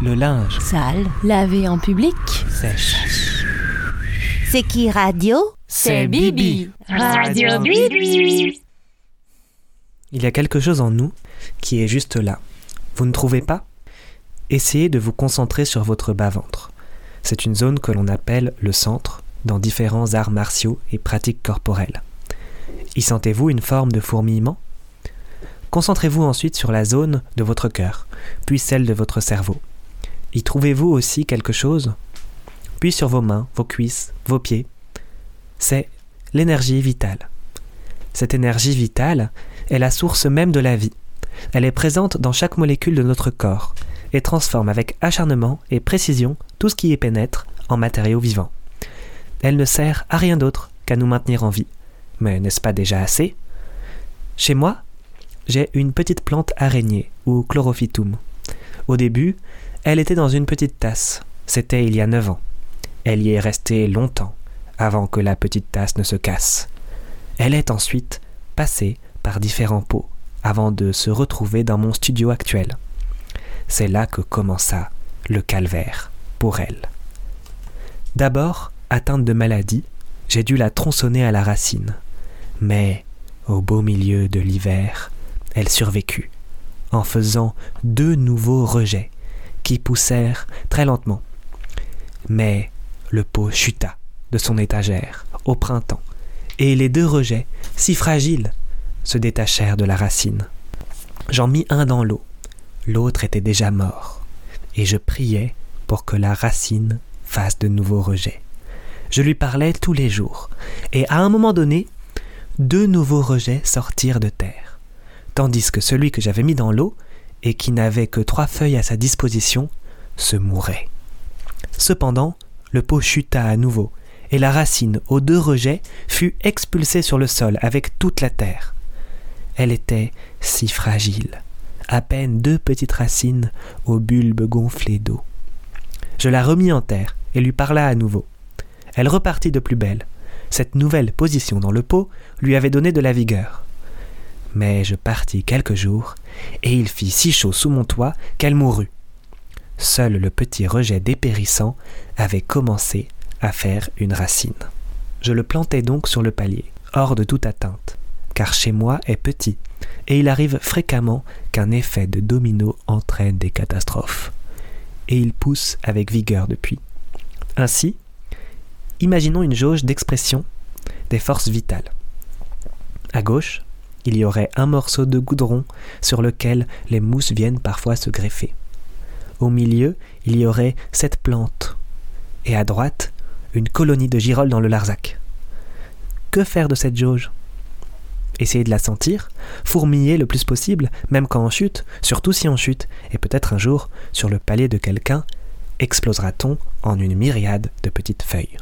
Le linge Sale. Lavé en public. sèche. C'est qui radio? C'est Bibi. Radio Bibi. Il y a quelque chose en nous qui est juste là. Vous ne trouvez pas? Essayez de vous concentrer sur votre bas-ventre. C'est une zone que l'on appelle le centre dans différents arts martiaux et pratiques corporelles. Y sentez-vous une forme de fourmillement? Concentrez-vous ensuite sur la zone de votre cœur, puis celle de votre cerveau. Y trouvez-vous aussi quelque chose? Puis sur vos mains, vos cuisses, vos pieds. C'est l'énergie vitale. Cette énergie vitale est la source même de la vie. Elle est présente dans chaque molécule de notre corps et transforme avec acharnement et précision tout ce qui y pénètre en matériaux vivants. Elle ne sert à rien d'autre qu'à nous maintenir en vie. Mais n'est-ce pas déjà assez? Chez moi, j'ai une petite plante araignée, ou chlorophytum. Au début, elle était dans une petite tasse. C'était il y a neuf ans. Elle y est restée longtemps, avant que la petite tasse ne se casse. Elle est ensuite passée par différents pots, avant de se retrouver dans mon studio actuel. C'est là que commença le calvaire pour elle. D'abord, atteinte de maladie, j'ai dû la tronçonner à la racine. Mais, au beau milieu de l'hiver, elle survécut, en faisant deux nouveaux rejets, poussèrent très lentement. Mais le pot chuta de son étagère au printemps, et les deux rejets, si fragiles, se détachèrent de la racine. J'en mis un dans l'eau, l'autre était déjà mort, et je priais pour que la racine fasse de nouveaux rejets. Je lui parlais tous les jours, et à un moment donné, deux nouveaux rejets sortirent de terre, tandis que celui que j'avais mis dans l'eau, et qui n'avait que trois feuilles à sa disposition, se mourait. Cependant, le pot chuta à nouveau, et la racine aux deux rejets fut expulsée sur le sol avec toute la terre. Elle était si fragile, à peine deux petites racines au bulbe gonflé d'eau. Je la remis en terre et lui parla à nouveau. Elle repartit de plus belle. Cette nouvelle position dans le pot lui avait donné de la vigueur. Mais je partis quelques jours, et il fit si chaud sous mon toit qu'elle mourut. Seul le petit rejet dépérissant avait commencé à faire une racine. Je le plantai donc sur le palier, hors de toute atteinte, car chez moi est petit, et il arrive fréquemment qu'un effet de domino entraîne des catastrophes. Et il pousse avec vigueur depuis. Ainsi, imaginons une jauge d'expression des forces vitales. À gauche, il y aurait un morceau de goudron sur lequel les mousses viennent parfois se greffer. Au milieu, il y aurait cette plante. Et à droite, une colonie de girolles dans le Larzac. Que faire de cette jauge? Essayer de la sentir, fourmiller le plus possible, même quand on chute, surtout si on chute, et peut-être un jour, sur le palais de quelqu'un, explosera-t-on en une myriade de petites feuilles.